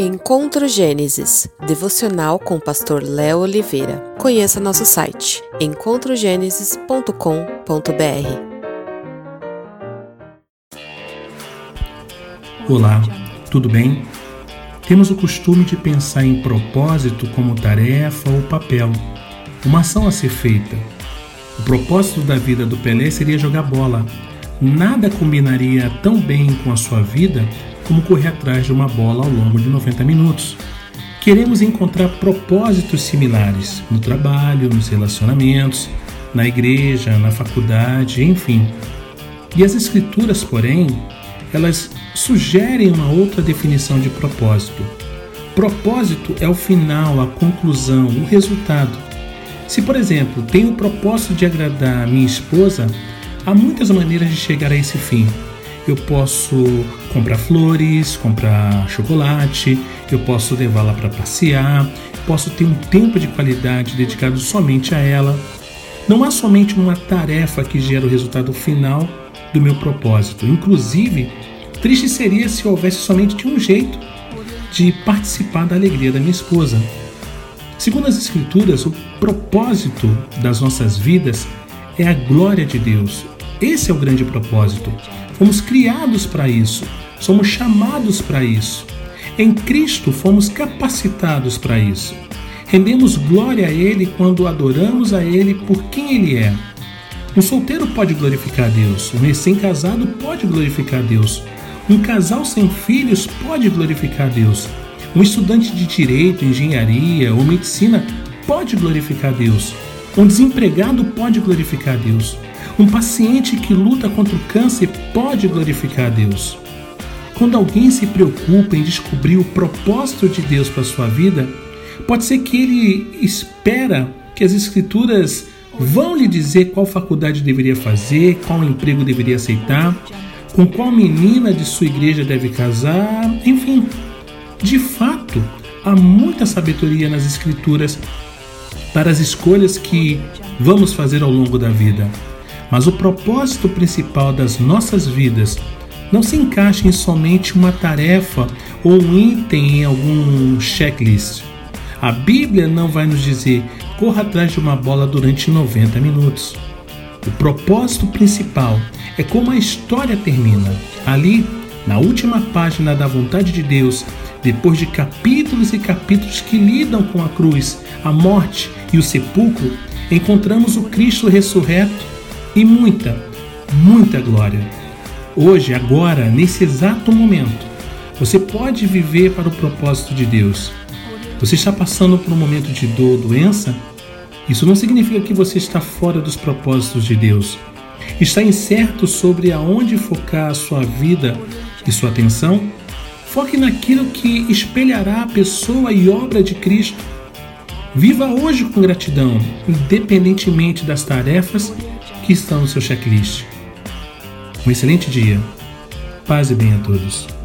Encontro Gênesis, devocional com o pastor Léo Oliveira. Conheça nosso site encontrogenesis.com.br. Olá, tudo bem? Temos o costume de pensar em propósito como tarefa ou papel, uma ação a ser feita. O propósito da vida do Pelé seria jogar bola. Nada combinaria tão bem com a sua vida como correr atrás de uma bola ao longo de 90 minutos. Queremos encontrar propósitos similares no trabalho, nos relacionamentos, na igreja, na faculdade, enfim. E as Escrituras, porém, elas sugerem uma outra definição de propósito. Propósito é o final, a conclusão, o resultado. Se, por exemplo, tenho o propósito de agradar minha esposa, há muitas maneiras de chegar a esse fim eu posso comprar flores, comprar chocolate, eu posso levá-la para passear, posso ter um tempo de qualidade dedicado somente a ela. Não há somente uma tarefa que gera o resultado final do meu propósito. Inclusive, triste seria se houvesse somente um jeito de participar da alegria da minha esposa. Segundo as Escrituras, o propósito das nossas vidas é a glória de Deus. Esse é o grande propósito. Fomos criados para isso, somos chamados para isso. Em Cristo fomos capacitados para isso. Rendemos glória a Ele quando adoramos a Ele por quem Ele é. Um solteiro pode glorificar Deus, um recém-casado pode glorificar Deus, um casal sem filhos pode glorificar Deus, um estudante de direito, engenharia ou medicina pode glorificar Deus, um desempregado pode glorificar Deus. Um paciente que luta contra o câncer pode glorificar a Deus. Quando alguém se preocupa em descobrir o propósito de Deus para sua vida, pode ser que ele espera que as Escrituras vão lhe dizer qual faculdade deveria fazer, qual emprego deveria aceitar, com qual menina de sua igreja deve casar, enfim. De fato, há muita sabedoria nas Escrituras para as escolhas que vamos fazer ao longo da vida. Mas o propósito principal das nossas vidas não se encaixa em somente uma tarefa ou um item em algum checklist. A Bíblia não vai nos dizer corra atrás de uma bola durante 90 minutos. O propósito principal é como a história termina. Ali, na última página da vontade de Deus, depois de capítulos e capítulos que lidam com a cruz, a morte e o sepulcro, encontramos o Cristo ressurreto e muita, muita glória. Hoje, agora, nesse exato momento, você pode viver para o propósito de Deus. Você está passando por um momento de dor, doença? Isso não significa que você está fora dos propósitos de Deus. Está incerto sobre aonde focar a sua vida e sua atenção? Foque naquilo que espelhará a pessoa e obra de Cristo. Viva hoje com gratidão, independentemente das tarefas que estão no seu checklist. Um excelente dia. Paz e bem a todos.